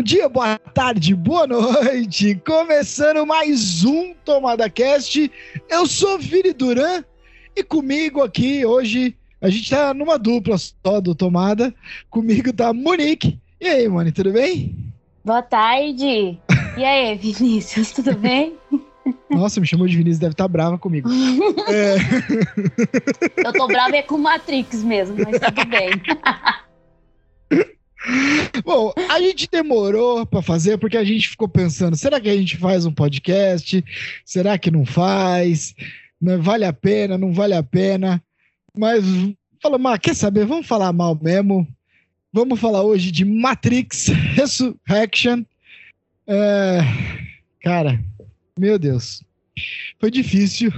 Bom dia, boa tarde, boa noite. Começando mais um Tomada Cast. Eu sou Vini Duran e comigo aqui hoje a gente tá numa dupla só do Tomada. Comigo tá Monique. E aí, Moni, tudo bem? Boa tarde. E aí, Vinícius, tudo bem? Nossa, me chamou de Vinícius, deve estar tá brava comigo. é. Eu tô brava é com Matrix mesmo, mas tudo bem. Bom, a gente demorou para fazer porque a gente ficou pensando: será que a gente faz um podcast? Será que não faz? Não vale a pena? Não vale a pena? Mas falamos, ah, quer saber? Vamos falar mal mesmo. Vamos falar hoje de Matrix Resurrection. É, cara, meu Deus, foi difícil,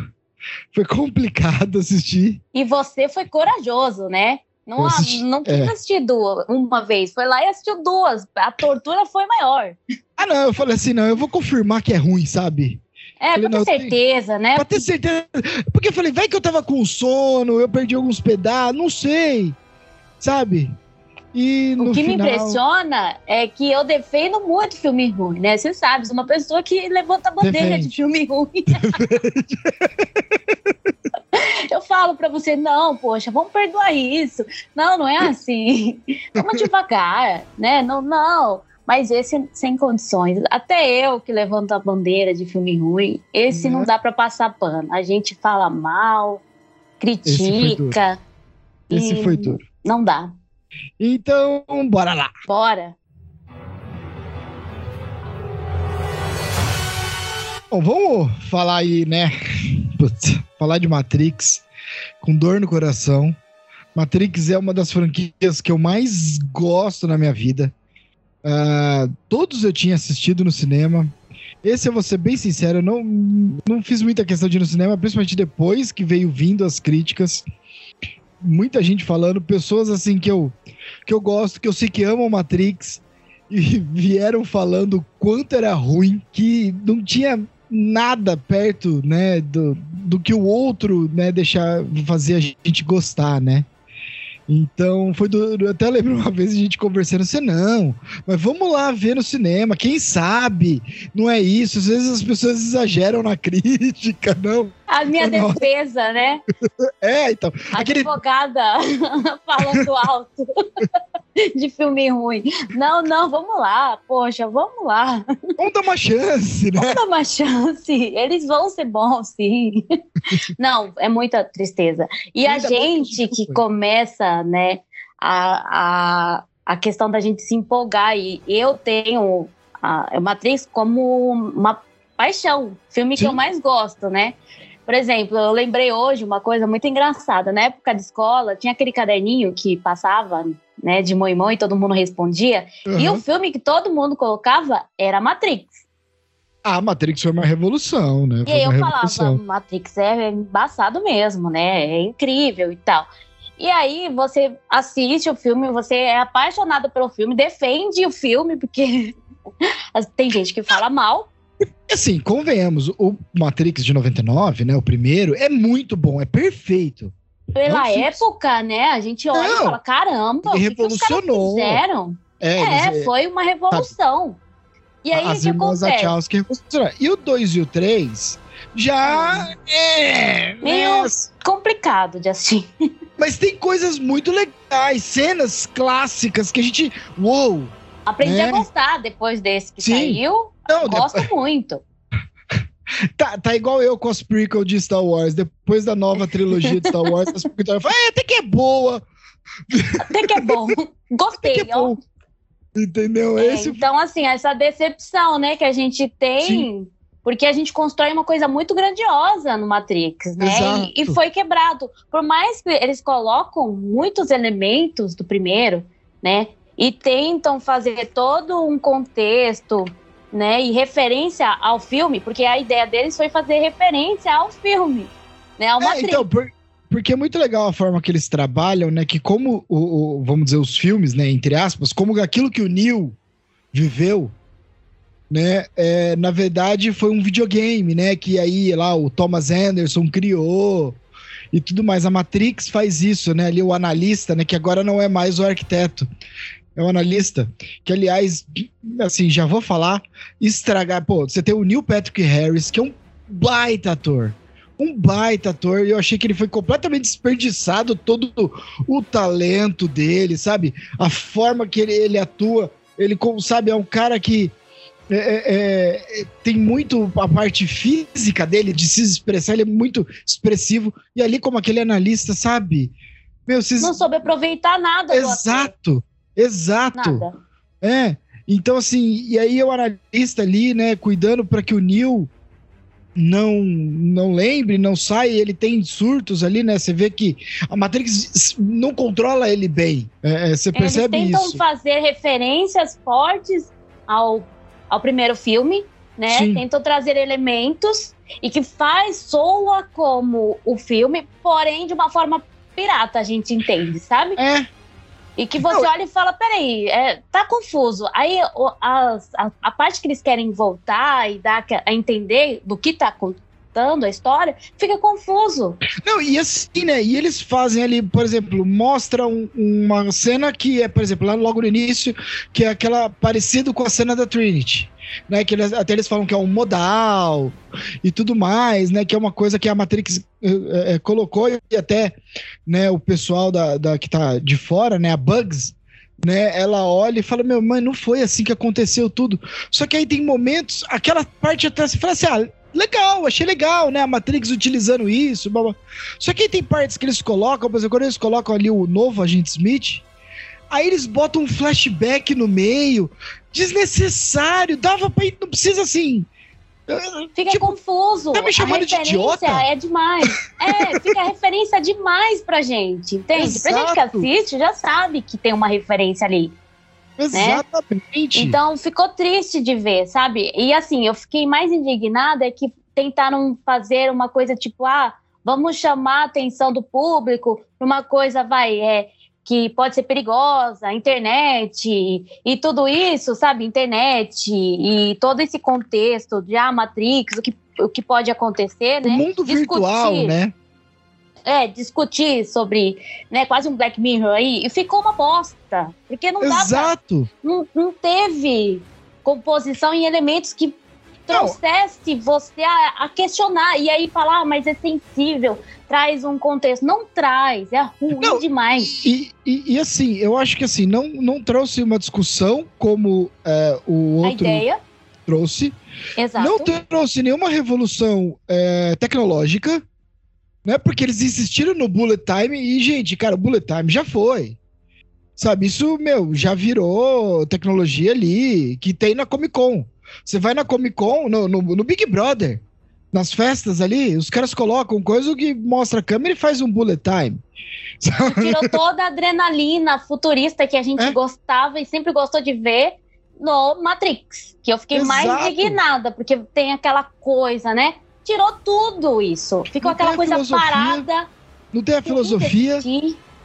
foi complicado assistir. E você foi corajoso, né? Não, assisti, não quis é. assistir duas, uma vez, foi lá e assistiu duas. A tortura foi maior. Ah, não, eu falei assim, não, eu vou confirmar que é ruim, sabe? É, falei, pra ter certeza, né? Pra ter certeza. Porque eu falei, vai que eu tava com sono, eu perdi alguns pedaços, não sei. Sabe? E o que final... me impressiona é que eu defendo muito filme ruim, né? Você sabe, sou uma pessoa que levanta a bandeira Defende. de filme ruim. eu falo para você, não, poxa, vamos perdoar isso. Não, não é assim. Vamos devagar, né? Não, não. Mas esse sem condições. Até eu que levanto a bandeira de filme ruim, esse não uhum. dá para passar pano. A gente fala mal, critica. Esse foi Esse foi duro. Não dá. Então, bora lá. Bora. Bom, vamos falar aí, né? Putz, falar de Matrix com dor no coração. Matrix é uma das franquias que eu mais gosto na minha vida. Uh, todos eu tinha assistido no cinema. Esse eu vou ser bem sincero, eu não, não fiz muita questão de ir no cinema, principalmente depois que veio vindo as críticas muita gente falando, pessoas assim que eu, que eu gosto, que eu sei que amam Matrix, e vieram falando quanto era ruim, que não tinha nada perto, né, do, do que o outro, né, deixar fazer a gente gostar, né? Então, foi do, eu até lembro uma vez a gente conversando assim, não, mas vamos lá ver no cinema, quem sabe? Não é isso, às vezes as pessoas exageram na crítica, não. A minha defesa, né? é, então. Aquele... Advogada falando alto de filme ruim. Não, não, vamos lá, poxa, vamos lá. Vamos dar uma chance, né? Vamos dar uma chance, eles vão ser bons, sim. não, é muita tristeza. E muita a gente que começa, né, a, a, a questão da gente se empolgar, e eu tenho a Matrix como uma paixão, filme sim. que eu mais gosto, né? Por exemplo, eu lembrei hoje uma coisa muito engraçada. Na época de escola, tinha aquele caderninho que passava, né, de moimão e todo mundo respondia. Uhum. E o filme que todo mundo colocava era Matrix. Ah, Matrix foi uma revolução, né? Foi e aí eu falava, Matrix é embaçado mesmo, né? É incrível e tal. E aí você assiste o filme, você é apaixonado pelo filme, defende o filme, porque tem gente que fala mal, Assim, convenhamos, o Matrix de 99, né, o primeiro, é muito bom, é perfeito. Pela época, né, a gente olha Não, e fala, caramba, revolucionou. Que fizeram? É, é eles, foi uma revolução. Tá, e aí, as irmãs Wachowski revolucionaram. E o 2 e o 3 já é... Meio é... complicado de assistir. Mas tem coisas muito legais, cenas clássicas que a gente... Uou! Aprendi né? a gostar depois desse que Sim. saiu. Não, Gosto depois... muito. Tá, tá igual eu com as prequel de Star Wars. Depois da nova trilogia de Star Wars, as prequel fala, é, até que é boa. Até que é bom. Gostei, é ó. Bom. Entendeu? É, Esse... Então, assim, essa decepção, né, que a gente tem, Sim. porque a gente constrói uma coisa muito grandiosa no Matrix, né? E, e, foi quebrado. Por mais que eles colocam muitos elementos do primeiro, né? E tentam fazer todo um contexto né, e referência ao filme, porque a ideia deles foi fazer referência ao filme, né, ao é, então, por, porque é muito legal a forma que eles trabalham, né, que como o, o, vamos dizer os filmes, né, entre aspas, como aquilo que o Neil viveu, né, é, na verdade foi um videogame, né, que aí lá o Thomas Anderson criou e tudo mais. A Matrix faz isso, né, ali o analista, né, que agora não é mais o arquiteto, é um analista, que aliás, assim, já vou falar, estragar. Pô, você tem o Neil Patrick Harris, que é um baita ator. Um baita ator, e eu achei que ele foi completamente desperdiçado todo o talento dele, sabe? A forma que ele, ele atua. Ele, sabe, é um cara que é, é, é, tem muito a parte física dele, de se expressar, ele é muito expressivo. E ali, como aquele analista, sabe? Meu. Não soube aproveitar nada. Exato. Exato. Nada. É. Então, assim, e aí o analista ali, né, cuidando para que o Neil não não lembre, não saia, ele tem surtos ali, né? Você vê que a Matrix não controla ele bem. É, é você percebe Eles tentam isso. fazer referências fortes ao, ao primeiro filme, né? Sim. Tentam trazer elementos e que faz soa como o filme, porém de uma forma pirata, a gente entende, sabe? É. E que você olha e fala, peraí, é, tá confuso. Aí a, a, a, parte que eles querem voltar e dar a entender do que tá contando a história, fica confuso. Não, e assim, né? E eles fazem ali, por exemplo, mostram uma cena que é, por exemplo, lá logo no início, que é aquela parecido com a cena da Trinity né? Que eles, até eles falam que é um modal e tudo mais, né? Que é uma coisa que a Matrix é, é, colocou e até, né? O pessoal da, da que tá de fora, né? A Bugs, né? Ela olha e fala, meu, mãe, não foi assim que aconteceu tudo. Só que aí tem momentos, aquela parte até se fala assim, ah, legal, achei legal, né? A Matrix utilizando isso, blá, blá. Só que aí tem partes que eles colocam, por exemplo, quando eles colocam ali o novo agente Smith, aí eles botam um flashback no meio, desnecessário. Dava pra ir, não precisa assim. Fica tipo, confuso. Tá me chamando de idiota? É demais. É, fica referência demais pra gente, entende? Exato. Pra gente que assiste, já sabe que tem uma referência ali. Né? Exatamente. Né? Então ficou triste de ver, sabe? E assim, eu fiquei mais indignada é que tentaram fazer uma coisa tipo, ah, vamos chamar a atenção do público pra uma coisa, vai, é que pode ser perigosa, internet e tudo isso, sabe? Internet e todo esse contexto de a ah, Matrix, o que, o que pode acontecer, né? O mundo discutir, virtual, né? É, discutir sobre, né, quase um Black Mirror aí, e ficou uma bosta, porque não Exato. Pra, não, não teve composição em elementos que trouxesse você a, a, questionar e aí falar, ah, mas é sensível, traz um contexto. Não traz, é ruim não, demais. E, e, e, assim, eu acho que assim, não, não trouxe uma discussão como é, o outro trouxe. Exato. Não trouxe nenhuma revolução é, tecnológica, né? Porque eles insistiram no bullet time e, gente, cara, o bullet time já foi. Sabe, isso, meu, já virou tecnologia ali que tem na Comic Con. Você vai na Comic Con, no, no, no, Big Brother, nas festas ali, os caras colocam coisa que mostra a câmera e faz um bullet time. Tirou toda a adrenalina futurista que a gente é? gostava e sempre gostou de ver no Matrix. Que eu fiquei Exato. mais indignada, porque tem aquela coisa, né? Tirou tudo isso. Ficou Não aquela coisa parada. Não tem a filosofia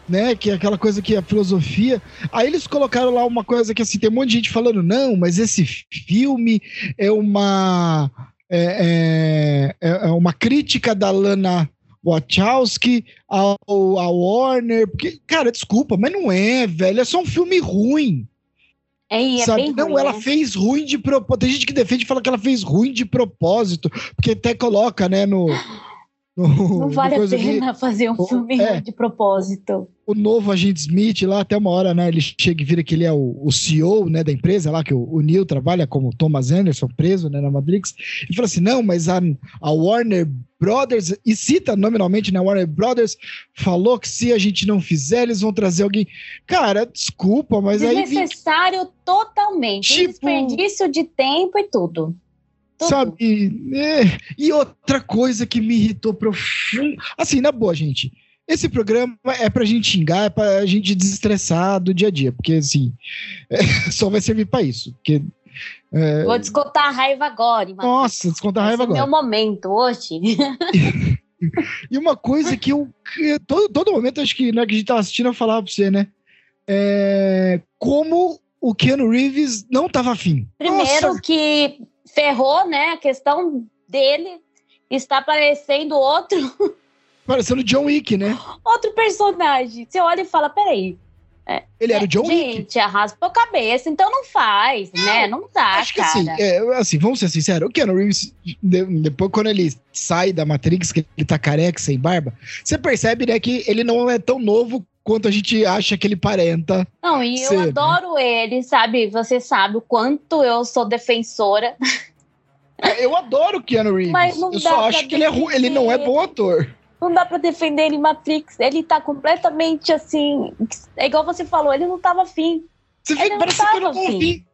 né? Que é aquela coisa que é a filosofia. Aí eles colocaram lá uma coisa que assim, tem um monte de gente falando, não, mas esse filme é uma. É, é, é uma crítica da Lana Wachowski ao, ao Warner. Porque, cara, desculpa, mas não é, velho. É só um filme ruim. É, é sabe? não, ruim, ela né? fez ruim de propósito. Tem gente que defende e fala que ela fez ruim de propósito, porque até coloca, né, no, não vale a pena que, fazer um o, filme é, de propósito. O novo agente Smith lá, até uma hora, né? Ele chega e vira que ele é o, o CEO né, da empresa lá, que o, o Neil trabalha como Thomas Anderson, preso né, na Matrix. E fala assim: não, mas a, a Warner Brothers, e cita nominalmente, né? Warner Brothers falou que se a gente não fizer, eles vão trazer alguém. Cara, desculpa, mas aí. Desnecessário totalmente. Tipo... desperdício de tempo e tudo. Sabe? É, e outra coisa que me irritou profundo. Assim, na boa, gente. Esse programa é pra gente xingar, é pra gente desestressar do dia a dia, porque assim, é, só vai servir pra isso. Porque, é... Vou descontar a raiva agora. Nossa, descontar a raiva agora. É meu momento hoje. e uma coisa que eu. Que todo, todo momento, acho que, né, que a gente tava assistindo, eu falava pra você, né? É, como o Keanu Reeves não tava afim. Primeiro Nossa. que ferrou, né? A questão dele está parecendo outro. Parecendo John Wick, né? Outro personagem. Você olha e fala: peraí, É, ele era o John gente, Wick. Gente, raspou a cabeça, então não faz, não, né? Não dá, acho cara. Que, assim, é, assim, vamos ser sinceros, o Keanu Reeves, depois quando ele sai da Matrix, que ele tá careca, sem barba, você percebe, né, que ele não é tão novo quanto a gente acha que ele parenta. Não, e ser, eu né? adoro né? ele, sabe? Você sabe o quanto eu sou defensora. Eu adoro o Keanu Reeves. Mas não eu só acho que ele, é, ele não é bom ator. Não dá pra defender ele Matrix. Ele tá completamente assim. É igual você falou, ele não tava afim. Você ele não tava afim.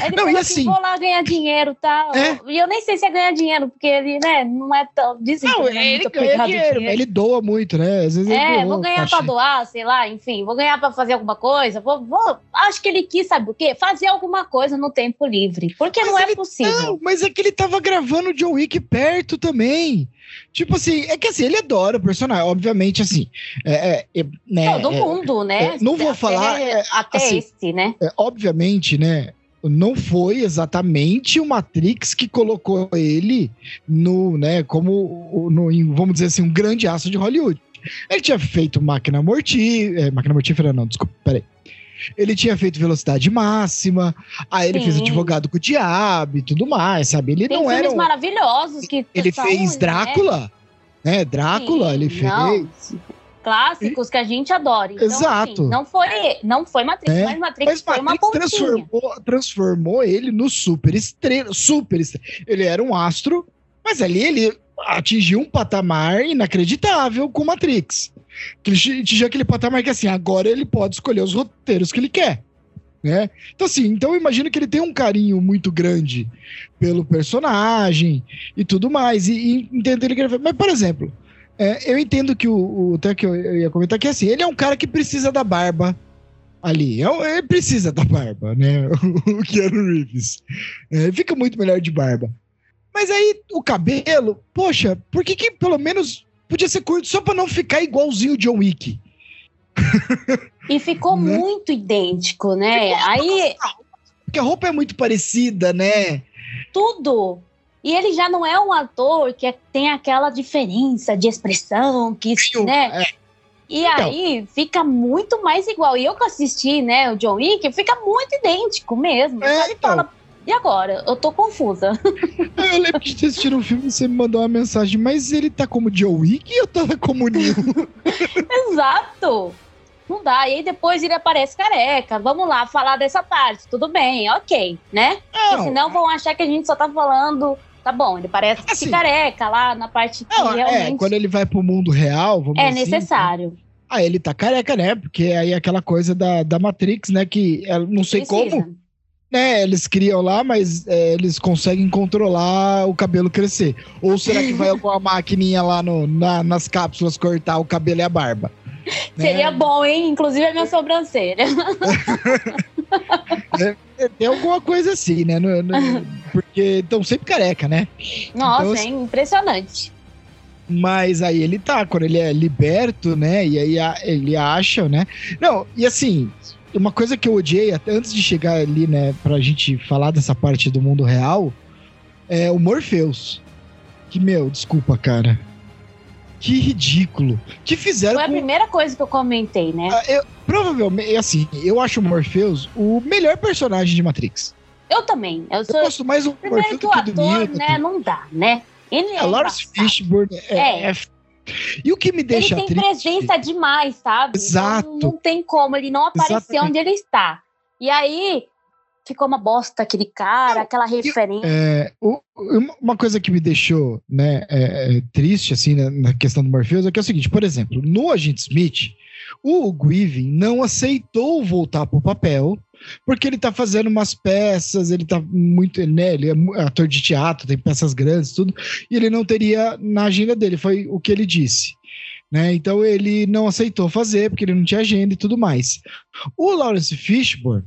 Ele não, e assim, assim, vou lá ganhar dinheiro, tá? É? E eu nem sei se é ganhar dinheiro, porque ele, né, não é tão. Dizem não, ele, é ele ganha dinheiro, dinheiro. ele doa muito, né? Às vezes é, doa, vou ganhar pra doar, sei lá, enfim, vou ganhar pra fazer alguma coisa. Vou, vou, acho que ele quis, sabe o quê? Fazer alguma coisa no tempo livre. Porque mas não é possível. Não, mas é que ele tava gravando o John Wick perto também. Tipo assim, é que assim, ele adora o personagem, obviamente, assim. É, é, né, Todo é, mundo, né? não vou até, falar. É, até assim, esse, né? É, obviamente, né? Não foi exatamente o Matrix que colocou ele no, né, como, no, vamos dizer assim, um grande aço de Hollywood. Ele tinha feito Máquina Mortífera, é, Máquina Mortífera não, desculpa, peraí. Ele tinha feito Velocidade Máxima, aí ele Sim. fez Advogado com o Diabo e tudo mais, sabe? Ele Tem não era... Um... maravilhosos que... Ele fez Drácula, né? né? Drácula, Sim, ele fez... Não clássicos que a gente adora. Então, Exato. Assim, não foi, não foi Matrix, é. mas Matrix mas foi Matrix uma transformou, transformou ele no super estrela, super estrela. Ele era um astro, mas ali ele atingiu um patamar inacreditável com Matrix. Ele atingiu aquele patamar que assim, agora ele pode escolher os roteiros que ele quer. Né? Então, assim, então eu imagino que ele tem um carinho muito grande pelo personagem e tudo mais. E, e entender que ele Mas, por exemplo, é, eu entendo que o, o até que eu, eu, ia comentar que assim, ele é um cara que precisa da barba ali. É ele precisa da barba, né? O Keanu Reeves. É, fica muito melhor de barba. Mas aí o cabelo, poxa, por que, que pelo menos podia ser curto só para não ficar igualzinho o John Wick? E ficou né? muito idêntico, né? Ficou, aí porque a roupa é muito parecida, né? Tudo. E ele já não é um ator que é, tem aquela diferença de expressão, que, Sim, né? É. E então. aí fica muito mais igual. E eu que assisti, né, o John Wick, fica muito idêntico mesmo. É, ele então. fala, e agora? Eu tô confusa. Eu lembro que você assistiu um filme e você me mandou uma mensagem, mas ele tá como John Wick ou tá como Neil? Exato! Não dá. E aí depois ele aparece careca. Vamos lá falar dessa parte. Tudo bem, ok, né? Não, Porque senão vão achar que a gente só tá falando Tá bom, ele parece assim, careca lá na parte que não, é, realmente... É, quando ele vai pro mundo real, vamos É assim, necessário. Né? Ah, ele tá careca, né? Porque aí é aquela coisa da, da Matrix, né? Que eu não sei Precisa. como, né? Eles criam lá, mas é, eles conseguem controlar o cabelo crescer. Ou será que vai alguma maquininha lá no, na, nas cápsulas cortar o cabelo e a barba? Seria né? bom, hein? Inclusive a minha sobrancelha. é, tem alguma coisa assim, né? No, no, porque estão sempre careca, né? Nossa, então, é impressionante. Mas aí ele tá, quando ele é liberto, né? E aí a, ele acha, né? Não, e assim, uma coisa que eu odiei, até antes de chegar ali, né, pra gente falar dessa parte do mundo real, é o Morpheus. Que, meu, desculpa, cara. Que ridículo. Que fizeram. Foi a com... primeira coisa que eu comentei, né? Ah, eu, provavelmente, assim, eu acho o Morpheus o melhor personagem de Matrix. Eu também. Eu, sou... eu gosto mais do Primeiro que o ator, né? Não dá, né? Ele é, é Lawrence Fishburne é, é. é, E o que me deixa Ele tem triste... presença demais, sabe? Exato. Então, não tem como, ele não apareceu Exatamente. onde ele está. E aí, ficou uma bosta aquele cara, não, aquela referência. É, uma coisa que me deixou né, é, é, triste assim na, na, questão do Morpheus é que é o seguinte, por exemplo, no Agente Smith, o Grieving não aceitou voltar pro papel porque ele tá fazendo umas peças, ele tá muito, né, ele é ator de teatro, tem peças grandes, tudo, e ele não teria na agenda dele, foi o que ele disse. Né? Então ele não aceitou fazer porque ele não tinha agenda e tudo mais. O Lawrence Fishburne,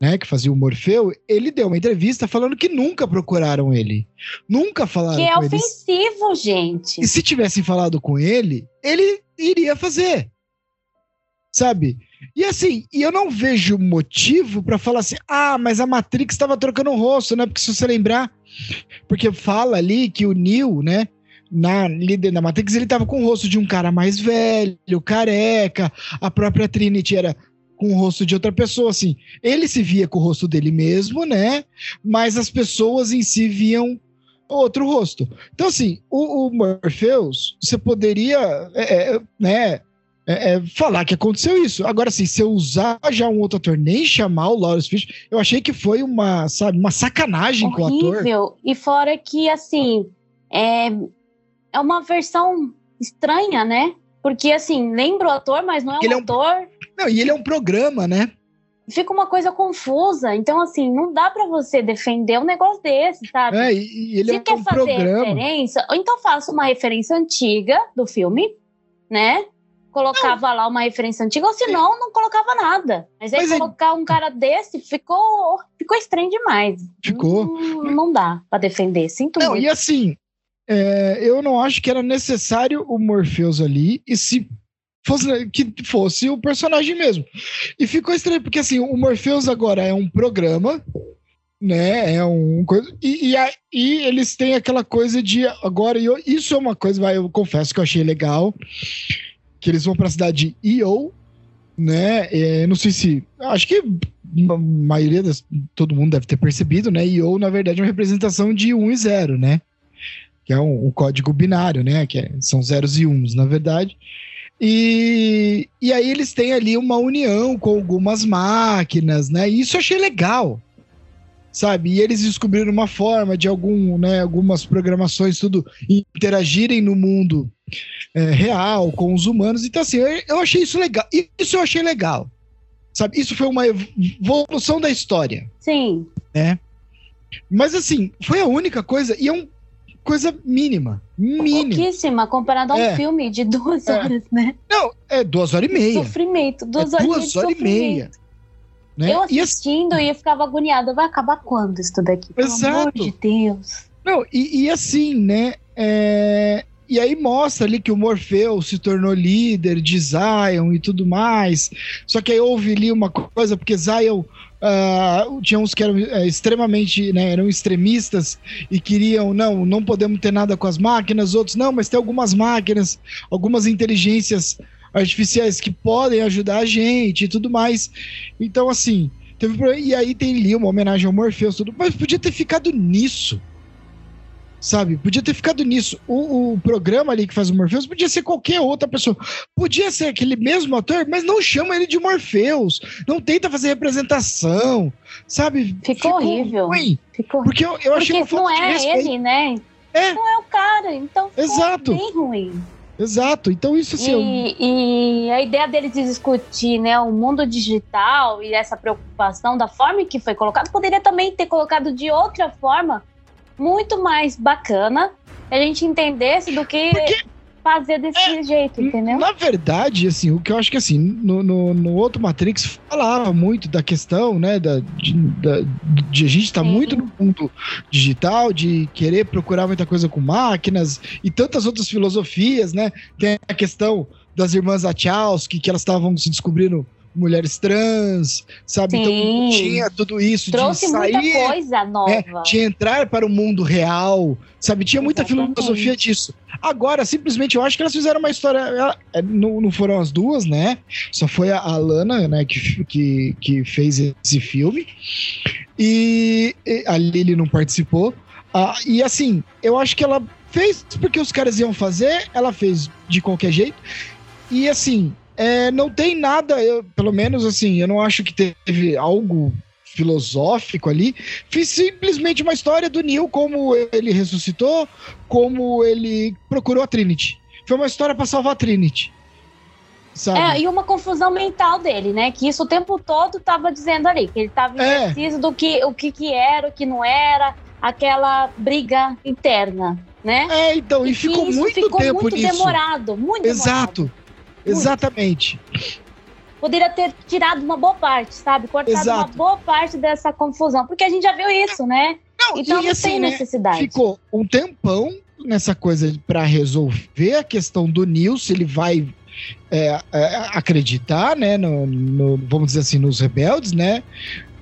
né, que fazia o Morfeu, ele deu uma entrevista falando que nunca procuraram ele. Nunca falaram que é ofensivo, ele. gente. E se tivessem falado com ele, ele iria fazer. Sabe? E assim, e eu não vejo motivo para falar assim: "Ah, mas a Matrix estava trocando o rosto", né? Porque se você lembrar, porque fala ali que o Neo, né, na líder da Matrix, ele tava com o rosto de um cara mais velho, careca, a própria Trinity era com o rosto de outra pessoa, assim. Ele se via com o rosto dele mesmo, né? Mas as pessoas em si viam outro rosto. Então, assim, o, o Morpheus, você poderia, é, é, né, é, é, falar que aconteceu isso. Agora, assim, se eu usar já um outro ator, nem chamar o Lawrence Fish, eu achei que foi uma, sabe, uma sacanagem Horrível. com o ator. E fora que, assim, é, é uma versão estranha, né? Porque, assim, lembra o ator, mas não é um ator. É um... Não, e ele é um programa, né? Fica uma coisa confusa. Então, assim, não dá para você defender um negócio desse, sabe? É, e ele Se é quer um fazer programa. referência, ou então faça uma referência antiga do filme, né? Colocava não. lá uma referência antiga, ou senão não colocava nada. Mas aí Mas colocar é... um cara desse ficou, ficou estranho demais. Ficou. Não, não dá para defender, sinto não, muito. E assim, é, eu não acho que era necessário o Morpheus ali, e se fosse que fosse o personagem mesmo. E ficou estranho, porque assim, o Morpheus agora é um programa, né? É um coisa. E, e, e eles têm aquela coisa de agora, eu, isso é uma coisa, vai, eu confesso que eu achei legal que eles vão para a cidade de Io, né? É, não sei se. Acho que a maioria das. Todo mundo deve ter percebido, né? Io, na verdade, é uma representação de 1 e 0, né? Que é um, um código binário, né? Que é, são zeros e uns, na verdade. E, e aí eles têm ali uma união com algumas máquinas, né? E isso eu achei legal sabe? E eles descobriram uma forma de algum, né, algumas programações tudo interagirem no mundo é, real com os humanos. Então assim, eu, eu achei isso legal. Isso eu achei legal. Sabe? Isso foi uma evolução da história. Sim. Né? Mas assim, foi a única coisa e é uma coisa mínima. Mínima. Pouquíssima, comparado a um é. filme de duas é. horas, né? Não, é duas horas e meia. Sofrimento, duas é horas, duas horas e meia. Né? Eu assistindo e, eu ficava agoniada. Vai acabar quando isso daqui? Pelo Exato. amor de Deus. Não, e, e assim, né? É... E aí mostra ali que o Morfeu se tornou líder de Zion e tudo mais. Só que aí houve ali uma coisa, porque Zion uh, tinha uns que eram uh, extremamente, né, eram extremistas e queriam, não, não podemos ter nada com as máquinas, outros, não, mas tem algumas máquinas, algumas inteligências artificiais que podem ajudar a gente e tudo mais. Então, assim, teve e aí tem ali uma homenagem ao Morpheus, tudo, mas podia ter ficado nisso. Sabe? Podia ter ficado nisso. O, o programa ali que faz o Morpheus podia ser qualquer outra pessoa. Podia ser aquele mesmo ator, mas não chama ele de Morpheus. Não tenta fazer representação. Sabe? Ficou, Ficou horrível. Ruim. Ficou Porque eu, eu achei Porque não é ele, né? É. Não é o cara. Então Exato. bem ruim. Exato, então isso assim. E, e, a ideia deles de discutir né, o mundo digital e essa preocupação da forma que foi colocado, poderia também ter colocado de outra forma, muito mais bacana, a gente entendesse do que. Porque fazer desse é, jeito, entendeu? Na verdade, assim, o que eu acho que assim, no, no, no outro Matrix falava muito da questão, né, da, de, da, de a gente estar tá muito no mundo digital, de querer procurar muita coisa com máquinas e tantas outras filosofias, né? Tem a questão das irmãs Wachowski, que elas estavam se descobrindo mulheres trans, sabe? Então, Sim. Então tinha tudo isso Trouxe de sair, muita coisa nova. É, de entrar para o mundo real, sabe? Tinha muita Exatamente. filosofia disso. Agora, simplesmente, eu acho que elas fizeram uma história. É, não, não foram as duas, né? Só foi a Alana, né, que, que, que fez esse filme. E, e a Lily não participou. Ah, e assim, eu acho que ela fez porque os caras iam fazer, ela fez de qualquer jeito. E assim, é, não tem nada, eu, pelo menos assim, eu não acho que teve algo filosófico ali. Fiz simplesmente uma história do Neil, como ele ressuscitou, como ele procurou a Trinity. Foi uma história para salvar a Trinity. Sabe? É, e uma confusão mental dele, né? Que isso o tempo todo tava dizendo ali, que ele tava é. indeciso do que, o que, que era, o que não era, aquela briga interna, né? É, então, e, e ficou muito ficou tempo muito nisso. demorado, muito Exato. Demorado. Exatamente. Poderia ter tirado uma boa parte, sabe? Cortado Exato. uma boa parte dessa confusão, porque a gente já viu isso, né? Não, então não assim, tem né, necessidade. Ficou um tempão nessa coisa para resolver a questão do Nils, ele vai é, é, acreditar, né, no, no, vamos dizer assim, nos rebeldes, né?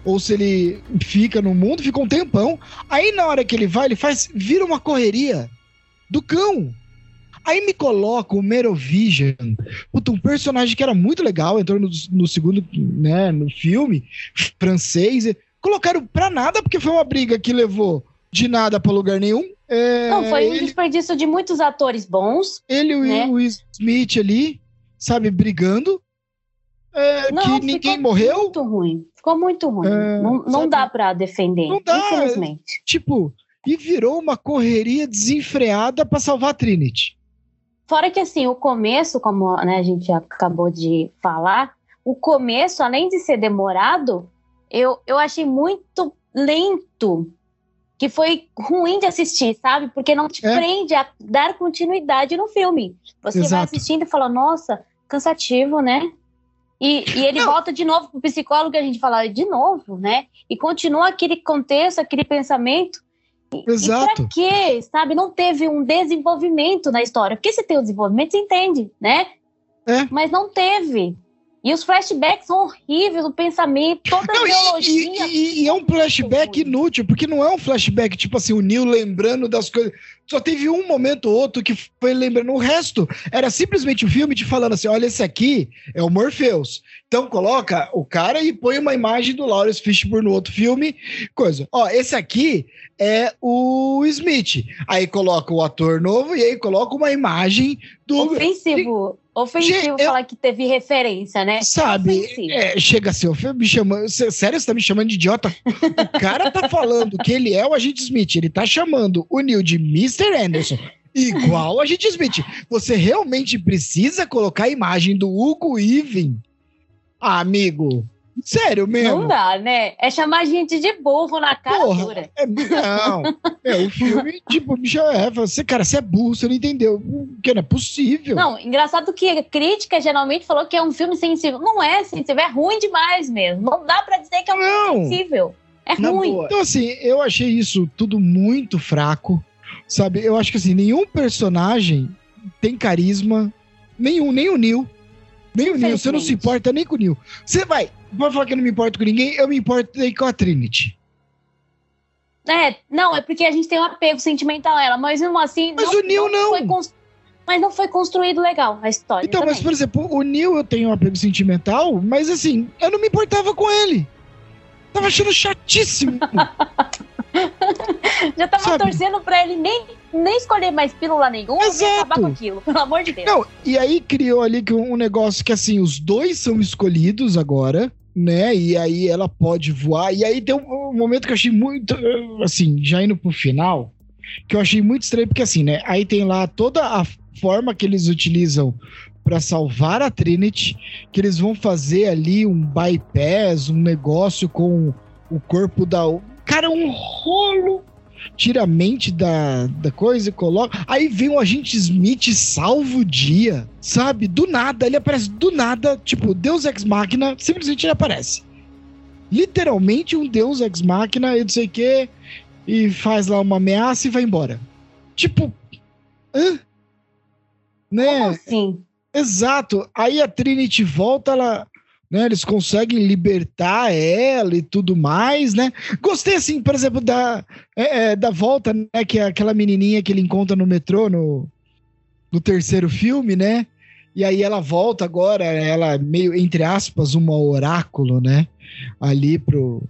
Ou se ele fica no mundo, fica um tempão. Aí na hora que ele vai, ele faz, vira uma correria do cão. Aí me coloca o Merovision, puta, um personagem que era muito legal, entrou no, no segundo, né, no filme, francês. Colocaram pra nada, porque foi uma briga que levou de nada pra lugar nenhum. É, Não, foi um ele, desperdício de muitos atores bons. Ele e né? o Smith ali, sabe, brigando. É, Não, que ninguém morreu. Muito ruim. Ficou muito ruim. É, não, não dá pra defender, não dá, infelizmente. Tipo, e virou uma correria desenfreada para salvar a Trinity. Fora que assim, o começo, como né, a gente acabou de falar, o começo, além de ser demorado, eu, eu achei muito lento, que foi ruim de assistir, sabe? Porque não te é. prende a dar continuidade no filme. Você Exato. vai assistindo e fala, nossa, cansativo, né? E, e ele não. volta de novo pro psicólogo e a gente fala de novo, né? E continua aquele contexto, aquele pensamento. Exato. E pra quê? Sabe? Não teve um desenvolvimento na história. Porque se tem o desenvolvimento, você entende, né? É. Mas não teve. E os flashbacks são horríveis, o pensamento, toda a ideologia. E, e, e, é um flashback inútil, porque não é um flashback tipo assim, o Neil lembrando das coisas. Só teve um momento ou outro que foi lembrando. O resto era simplesmente o filme te falando assim: olha, esse aqui é o Morpheus. Então coloca o cara e põe uma imagem do Lawrence Fishburne no outro filme. Coisa. Ó, esse aqui é o Smith. Aí coloca o ator novo e aí coloca uma imagem do. Ofensivo. Ofensivo eu, falar que teve referência, né? Sabe, é, chega a ser me chamando. Sério, você tá me chamando de idiota? O cara tá falando que ele é o agente Smith, ele tá chamando o Neil de Mr. Anderson. Igual a gente Smith. Você realmente precisa colocar a imagem do Hugo Even? Ah, amigo, Sério mesmo? Não dá, né? É chamar a gente de burro na cara Porra, dura. É, não. é, o filme, tipo, bicho, é, você, cara, você é burro, você não entendeu. Que não é possível. Não, engraçado que a crítica geralmente falou que é um filme sensível. Não é sensível, é ruim demais mesmo. Não dá pra dizer que é um não. filme sensível. É na ruim. Boa. Então, assim, eu achei isso tudo muito fraco. Sabe? Eu acho que, assim, nenhum personagem tem carisma. Nenhum, nem o Neil. Nem o Neil. Você não se importa nem com o Neil. Você vai Pode falar que eu não me importo com ninguém, eu me importo com a Trinity. É, não, é porque a gente tem um apego sentimental a ela, mas mesmo assim. Mas não, o Neil não. não. Constru... Mas não foi construído legal a história. Então, também. mas por exemplo, o Neil eu tenho um apego sentimental, mas assim, eu não me importava com ele. Tava achando chatíssimo. Já tava Sabe? torcendo pra ele nem, nem escolher mais pílula nenhuma Exato. e acabar com aquilo, pelo amor de Deus. Não, e aí criou ali um negócio que assim, os dois são escolhidos agora né? E aí ela pode voar. E aí tem um, momento que eu achei muito, assim, já indo pro final, que eu achei muito estranho, porque assim, né? Aí tem lá toda a forma que eles utilizam para salvar a Trinity, que eles vão fazer ali um bypass, um negócio com o corpo da. Cara, um rolo tira a mente da, da coisa e coloca. Aí vem o agente Smith salva o dia, sabe? Do nada, ele aparece do nada, tipo, Deus Ex Machina, simplesmente ele aparece. Literalmente um Deus Ex Machina, e não sei o quê, e faz lá uma ameaça e vai embora. Tipo, hã? Né? Como assim? Exato. Aí a Trinity volta, ela né? Eles conseguem libertar ela e tudo mais, né? Gostei, assim, por exemplo, da, é, é, da volta, né? Que é aquela menininha que ele encontra no metrô no, no terceiro filme, né? E aí ela volta agora, ela meio, entre aspas, uma oráculo, né? Ali pro...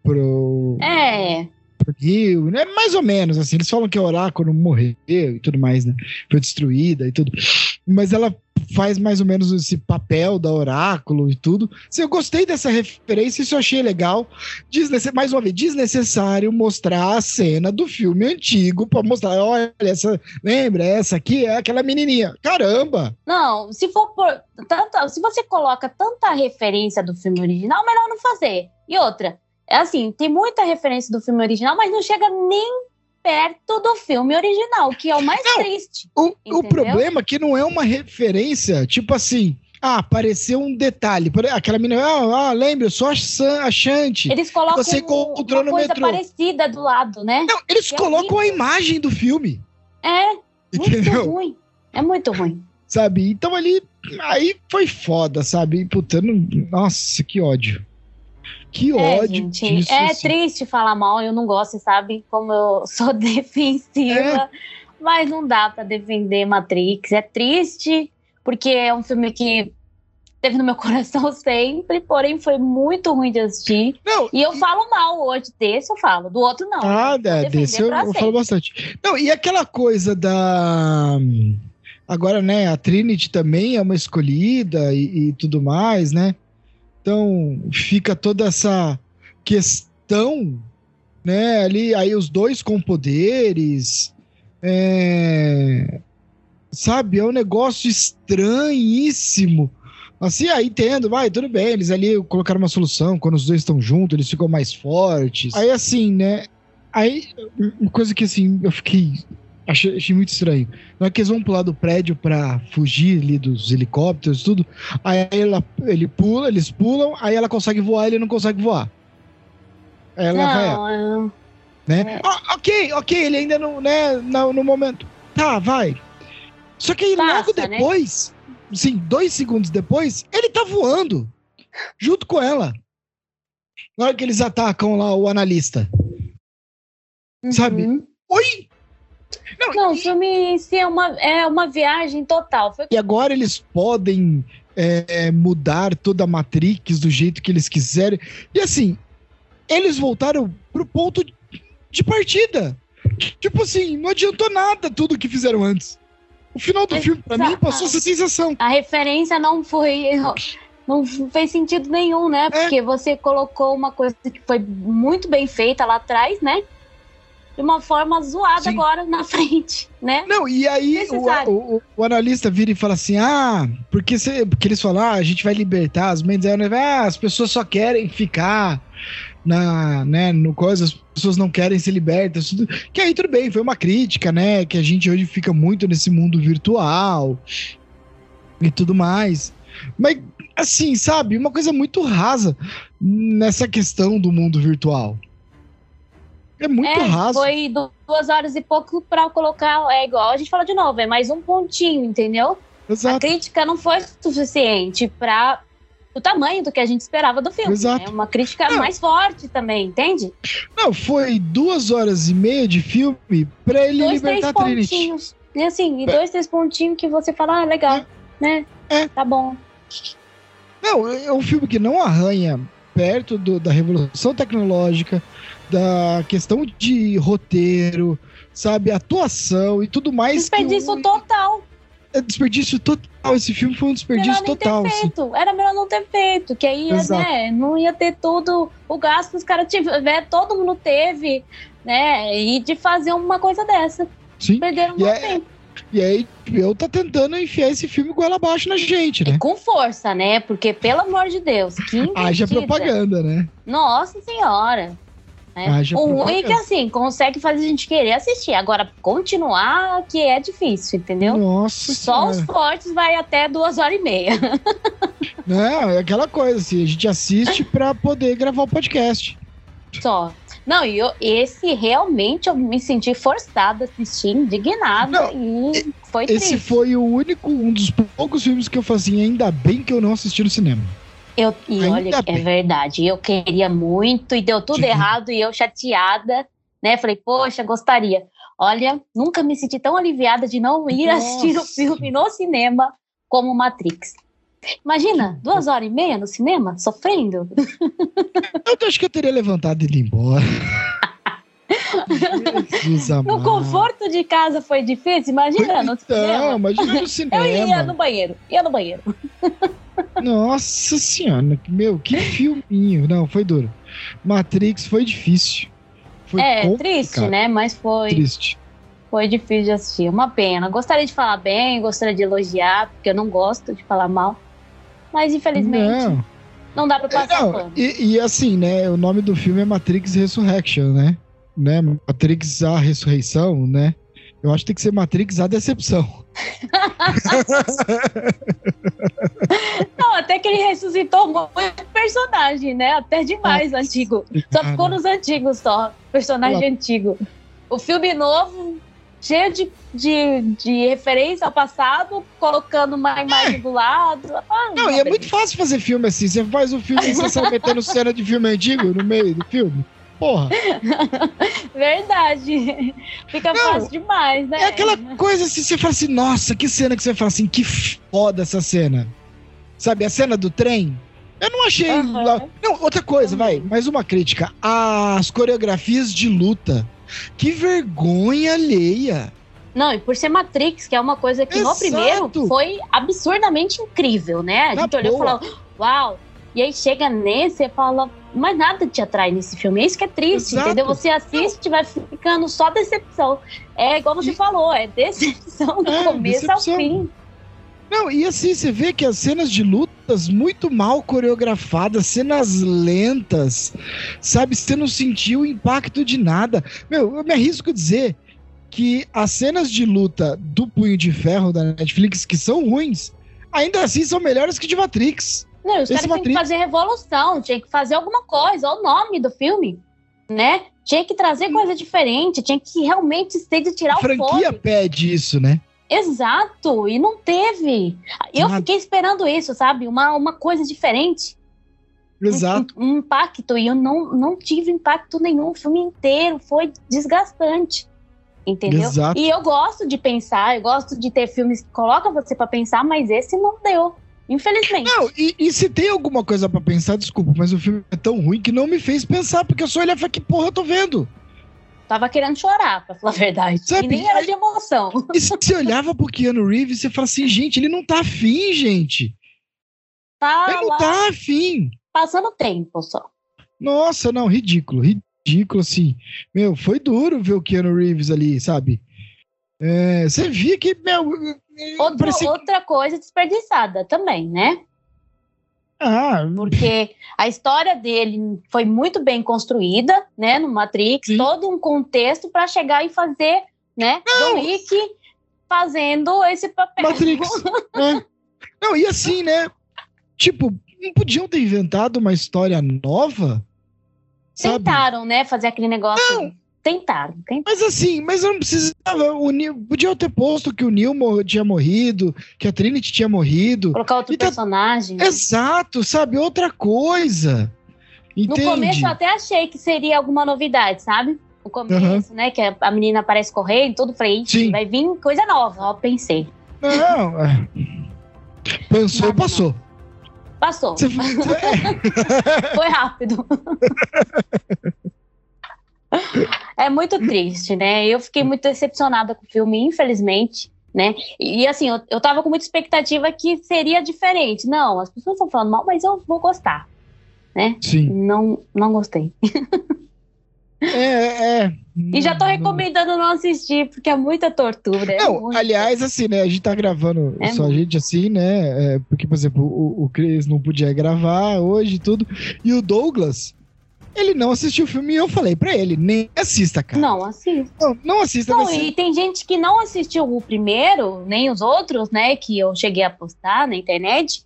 pro é... Pro Rio, né? Mais ou menos, assim. Eles falam que a oráculo morreu e tudo mais, né? Foi destruída e tudo. Mas ela faz mais ou menos esse papel da oráculo e tudo. eu gostei dessa referência, isso eu achei legal. Desnece mais uma vez, desnecessário mostrar a cena do filme antigo para mostrar, olha, essa, lembra, essa aqui é aquela menininha. Caramba! Não, se for por tanta, se você coloca tanta referência do filme original, melhor não fazer. E outra, é assim, tem muita referência do filme original, mas não chega nem perto do filme original, que é o mais não, triste. O, o problema é que não é uma referência, tipo assim. Ah, apareceu um detalhe. Aquela menina, ah, ah lembra, eu sou a, Shanti. Eles colocam você encontrou uma coisa metrô. parecida do lado, né? Não, eles que é colocam é a imagem do filme. É, Entendeu? muito ruim. É muito ruim. Sabe? Então ali, aí foi foda, sabe? Puta, não, nossa, que ódio. Que é, ódio. Gente, disso, é assim. triste falar mal, eu não gosto, sabe? Como eu sou defensiva. É. Mas não dá para defender Matrix. É triste, porque é um filme que teve no meu coração sempre, porém foi muito ruim de assistir. Não, e eu e... falo mal hoje desse, eu falo. Do outro, não. Ah, é, desse eu, eu falo bastante. Não, e aquela coisa da. Agora, né, a Trinity também é uma escolhida e, e tudo mais, né? Então fica toda essa questão, né? Ali, aí os dois com poderes. É... Sabe, é um negócio estranhíssimo. Assim, aí entendo, vai, tudo bem, eles ali colocaram uma solução, quando os dois estão juntos, eles ficam mais fortes. Aí assim, né? Aí, uma coisa que assim, eu fiquei. Achei, achei muito estranho. Não é que eles vão pular do prédio pra fugir ali dos helicópteros tudo. Aí ela, ele pula, eles pulam, aí ela consegue voar ele não consegue voar. Aí ela não, vai. Eu... Né? É. Oh, ok, ok, ele ainda não, né, no, no momento. Tá, vai. Só que aí Passa, logo né? depois. Né? sim, dois segundos depois, ele tá voando junto com ela. Na hora que eles atacam lá o analista. Uhum. Sabe? Oi! Não, Não e... o filme em si é uma, é uma viagem total. Foi... E agora eles podem é, mudar toda a Matrix do jeito que eles quiserem. E assim, eles voltaram pro ponto de partida. Tipo assim, não adiantou nada tudo que fizeram antes. O final do filme, pra mim, passou essa sensação. A referência não foi. Não fez sentido nenhum, né? É. Porque é. você colocou uma coisa que foi muito bem feita lá atrás, né? De uma forma zoada Sim. agora na frente, né? Não, e aí o, o, o, analista vira e fala assim: ah, porque, você, porque eles falam, ah, a gente vai libertar as mentes, ah, as pessoas só querem ficar na, né, no coisa, as pessoas não querem ser libertas, tudo, que aí tudo bem, foi uma crítica, né, que a gente hoje fica muito nesse mundo virtual e tudo mais. Mas, assim, sabe, uma coisa muito rasa nessa questão do mundo virtual. É muito é, raso. Foi duas horas e pouco para colocar. É igual, a gente fala de novo, é mais um pontinho, entendeu? Exato. A crítica não foi suficiente para o tamanho do que a gente esperava do filme. Exato. É né? uma crítica não. mais forte também, entende? Não, foi duas horas e meia de filme pra ele dois, libertar três pontinhos. E assim, e é. dois, três pontinhos que você fala, ah, legal, é. né? É. Tá bom. Não, é um filme que não arranha perto do, da revolução tecnológica, da questão de roteiro, sabe, atuação e tudo mais. Desperdício que total é desperdício total. Esse filme foi um desperdício total. Assim. Era melhor não ter feito, que aí né, não ia ter todo o gasto que os caras tiveram, né, todo mundo teve, né? E de fazer uma coisa dessa. Sim. Perderam muito é, tempo. E aí, eu tá tentando enfiar esse filme goela abaixo na gente, né? E com força, né? Porque, pelo amor de Deus, que Haja propaganda, né? Nossa senhora. Né? o ruim é que assim, consegue fazer a gente querer assistir. Agora, continuar que é difícil, entendeu? Nossa Só os fortes vai até duas horas e meia. Não, é aquela coisa assim, a gente assiste para poder gravar o podcast. Só. Não, e esse realmente eu me senti forçada a assistir, indignada não, e foi Esse triste. foi o único, um dos poucos filmes que eu fazia, ainda bem que eu não assisti no cinema. Eu, e Ainda olha, bem. é verdade. Eu queria muito e deu tudo errado e eu chateada, né? Falei, poxa, gostaria. Olha, nunca me senti tão aliviada de não ir Nossa. assistir o filme no cinema como Matrix. Imagina, duas horas e meia no cinema, sofrendo. Eu acho que eu teria levantado e ido embora. No conforto de casa foi difícil, imagina no então, cinema. imagina no cinema. Eu ia no banheiro, ia no banheiro. Nossa senhora, meu, que filminho. Não, foi duro. Matrix foi difícil. Foi é, complicado. triste, né? Mas foi. Triste. Foi difícil de assistir. Uma pena. Gostaria de falar bem, gostaria de elogiar, porque eu não gosto de falar mal. Mas infelizmente. Não, não dá pra passar não, e, e, assim, né? O nome do filme é Matrix Resurrection, né? né? Matrix a ressurreição, né? Eu acho que tem que ser Matrix a decepção. Não, até que ele ressuscitou muito personagem, né? Até demais, ah, antigo. Só ficou nos antigos só. Personagem antigo. O filme novo, cheio de, de, de referência ao passado, colocando uma imagem é. do lado. Ah, não, e é muito fácil fazer filme assim. Você faz um filme e você sai metendo cena de filme antigo no meio do filme. Porra. Verdade. Fica não, fácil demais, né? É aquela coisa assim, você fala assim, nossa, que cena que você fala assim, que foda essa cena. Sabe, a cena do trem? Eu não achei. Uhum. Não, outra coisa, uhum. vai, mais uma crítica. As coreografias de luta. Que vergonha alheia. Não, e por ser Matrix, que é uma coisa que Exato. no primeiro foi absurdamente incrível, né? A gente olhou e falou, uau. E aí chega nesse e fala, mas nada te atrai nesse filme. É isso que é triste, Exato. entendeu? Você assiste e vai ficando só decepção. É igual você e... falou, é decepção do é, começo decepção. ao fim. Não, e assim, você vê que as cenas de lutas muito mal coreografadas, cenas lentas, sabe? Você não sentiu o impacto de nada. Meu, eu me arrisco a dizer que as cenas de luta do Punho de Ferro da Netflix, que são ruins, ainda assim são melhores que de Matrix. Não, os caras têm que fazer revolução, tinha que fazer alguma coisa, olha o nome do filme, né? Tinha que trazer coisa diferente, tinha que realmente ser de tirar a o franquia A franquia pede isso, né? Exato, e não teve. Eu fiquei esperando isso, sabe? Uma, uma coisa diferente. Exato. Um, um, impacto, e eu não, não tive impacto nenhum. O filme inteiro foi desgastante. Entendeu? Exato. E eu gosto de pensar, eu gosto de ter filmes que colocam você para pensar, mas esse não deu. Infelizmente. Não, e, e se tem alguma coisa para pensar, desculpa, mas o filme é tão ruim que não me fez pensar, porque eu só e falei, que porra eu tô vendo? Tava querendo chorar, pra falar a verdade. Sabe, e nem era de emoção. E você olhava pro Keanu Reeves e você fala assim, gente, ele não tá afim, gente. Tá ele não tá afim. Passando tempo só. Nossa, não, ridículo, ridículo, assim. Meu, foi duro ver o Keanu Reeves ali, sabe? É, você via que, meu... Outro, parecia... Outra coisa desperdiçada também, né? Ah, porque a história dele foi muito bem construída, né, no Matrix, sim. todo um contexto para chegar e fazer, né, John Wick fazendo esse papel. Matrix. é. Não, e assim, né? Tipo, não podiam ter inventado uma história nova? Tentaram, sabe? né, fazer aquele negócio. Não, Tentaram, tentaram. Mas assim, mas não precisava. O Neil, podia ter posto que o Neil mor tinha morrido, que a Trinity tinha morrido. Colocar outro tá... personagem. Exato, sabe? Outra coisa. Entende? No começo eu até achei que seria alguma novidade, sabe? No começo, uhum. né? Que a menina aparece correndo, tudo. Falei, vai vir coisa nova, ó, pensei. Não, é. Pensou e passou. Passou. Você... Foi rápido. É muito triste, né? Eu fiquei muito decepcionada com o filme, infelizmente, né? E assim, eu, eu tava com muita expectativa que seria diferente. Não, as pessoas estão falando mal, mas eu vou gostar, né? Sim. Não, não gostei. É, é. E já tô recomendando não assistir, porque é muita tortura. É não, é aliás, assim, né? A gente tá gravando é só muito. a gente assim, né? É, porque, por exemplo, o, o Chris não podia gravar hoje e tudo. E o Douglas, ele não assistiu o filme e eu falei para ele, nem assista, cara. Não assista. Não, não assista. Não, você... e tem gente que não assistiu o primeiro, nem os outros, né, que eu cheguei a postar na internet.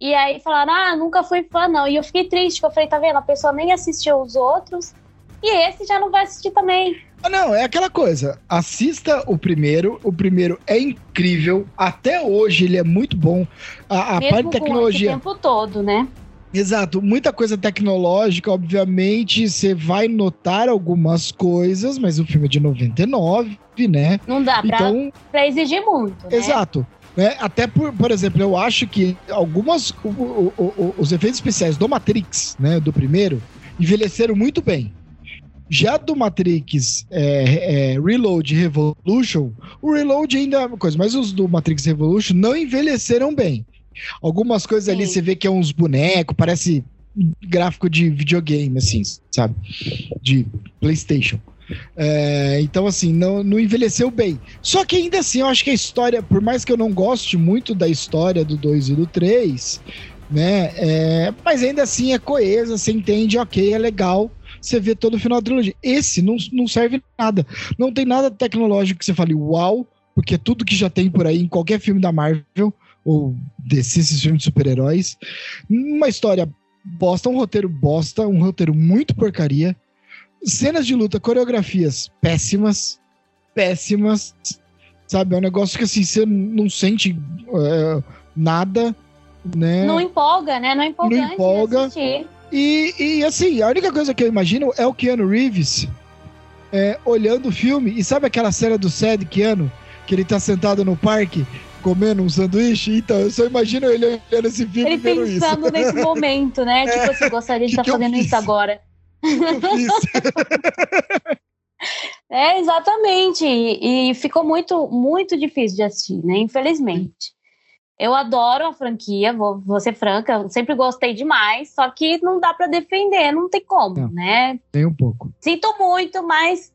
E aí falaram, ah, nunca fui fã, não. E eu fiquei triste, porque eu falei, tá vendo, a pessoa nem assistiu os outros, e esse já não vai assistir também. Ah, não, é aquela coisa. Assista o primeiro. O primeiro é incrível. Até hoje ele é muito bom. A, a parte de tecnologia. o tempo todo, né? Exato, muita coisa tecnológica, obviamente, você vai notar algumas coisas, mas o filme é de 99, né? Não dá pra, então, pra exigir muito. Né? Exato. Né? Até por, por exemplo, eu acho que algumas. O, o, o, os efeitos especiais do Matrix, né? Do primeiro, envelheceram muito bem. Já do Matrix é, é, Reload Revolution, o Reload ainda é uma coisa, mas os do Matrix Revolution não envelheceram bem. Algumas coisas Sim. ali você vê que é uns bonecos, parece gráfico de videogame, assim, sabe? De PlayStation. É, então, assim, não, não envelheceu bem. Só que ainda assim, eu acho que a história, por mais que eu não goste muito da história do 2 e do 3, né? É, mas ainda assim é coesa, você entende, ok, é legal. Você vê todo o final da trilogia. Esse não, não serve nada. Não tem nada tecnológico que você fale, uau, porque tudo que já tem por aí em qualquer filme da Marvel ou desses filmes de super-heróis. Uma história bosta, um roteiro bosta, um roteiro muito porcaria. Cenas de luta, coreografias péssimas, péssimas, sabe? É um negócio que assim, você não sente uh, nada, né? Não empolga, né? Não é empolgante não empolga. E, e assim, a única coisa que eu imagino é o Keanu Reeves é, olhando o filme. E sabe aquela cena do Sad Keanu? Que ele tá sentado no parque comendo um sanduíche? Então, eu só imagino ele olhando esse filme. Ele pensando nesse momento, né? Tipo assim, gostaria de estar tá fazendo isso agora. é, exatamente. E, e, ficou muito, muito difícil de assistir, né? Infelizmente. Eu adoro a franquia, vou, vou ser franca, sempre gostei demais, só que não dá para defender, não tem como, não, né? Tem um pouco. Sinto muito, mas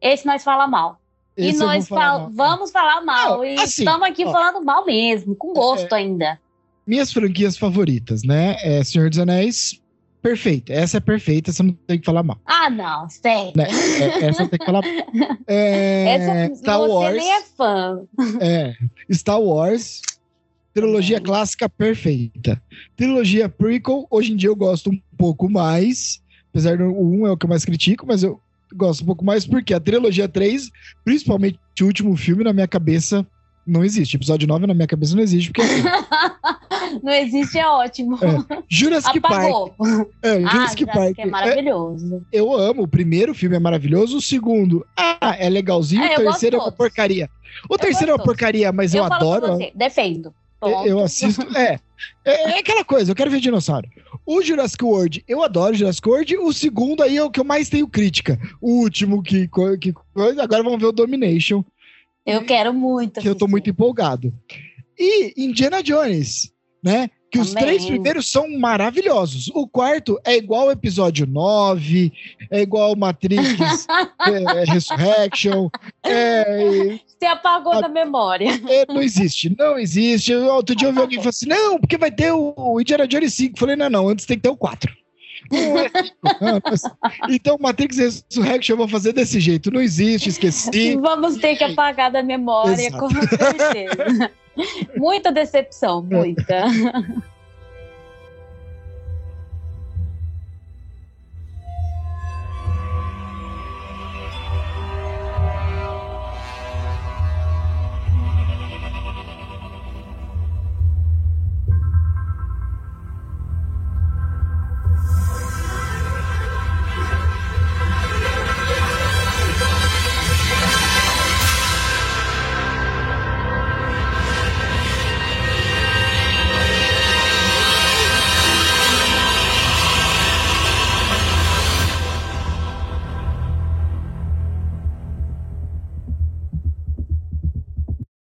esse nós fala mal. Esse e nós falar mal. vamos falar mal. Não, e assim, estamos aqui ó, falando mal mesmo, com gosto é, ainda. Minhas franquias favoritas, né? É Senhor dos Anéis, perfeita. Essa é perfeita, você não tem que falar mal. Ah, não, sério. Né? É, essa tem que falar mal. É, essa, Star você Wars, nem é fã. É, Star Wars, Trilogia clássica perfeita. Trilogia prequel, hoje em dia eu gosto um pouco mais. Apesar do 1 é o que eu mais critico, mas eu gosto um pouco mais porque a trilogia 3, principalmente o último filme, na minha cabeça não existe. Episódio 9 na minha cabeça não existe, porque. não existe, é ótimo. É. Jurassic Apagou. Park. É, Jurassic ah, Park. é maravilhoso. É, eu amo. O primeiro filme é maravilhoso. O segundo, ah, é legalzinho. É, o terceiro é uma porcaria. O eu terceiro é uma porcaria, mas eu, eu adoro. Defendo. Ponto. Eu assisto. É, é, é, aquela coisa, eu quero ver dinossauro. O Jurassic World, eu adoro Jurassic World. O segundo aí é o que eu mais tenho crítica. O último que, que coisa. Agora vamos ver o Domination. Eu quero muito. Que eu tô muito empolgado. E Indiana Jones, né? Que Também. os três primeiros são maravilhosos. O quarto é igual ao episódio 9, é igual Matrix é, é Resurrection. É, Você apagou a, da memória. É, não existe, não existe. Outro dia eu vi alguém falando assim: não, porque vai ter o Indiana Jones 5. falei, não, não, antes tem que ter o 4. Então, Matrix Resurrection eu vou fazer desse jeito. Não existe, esqueci. Vamos ter que apagar da memória, Exato. com certeza. muita decepção, muita.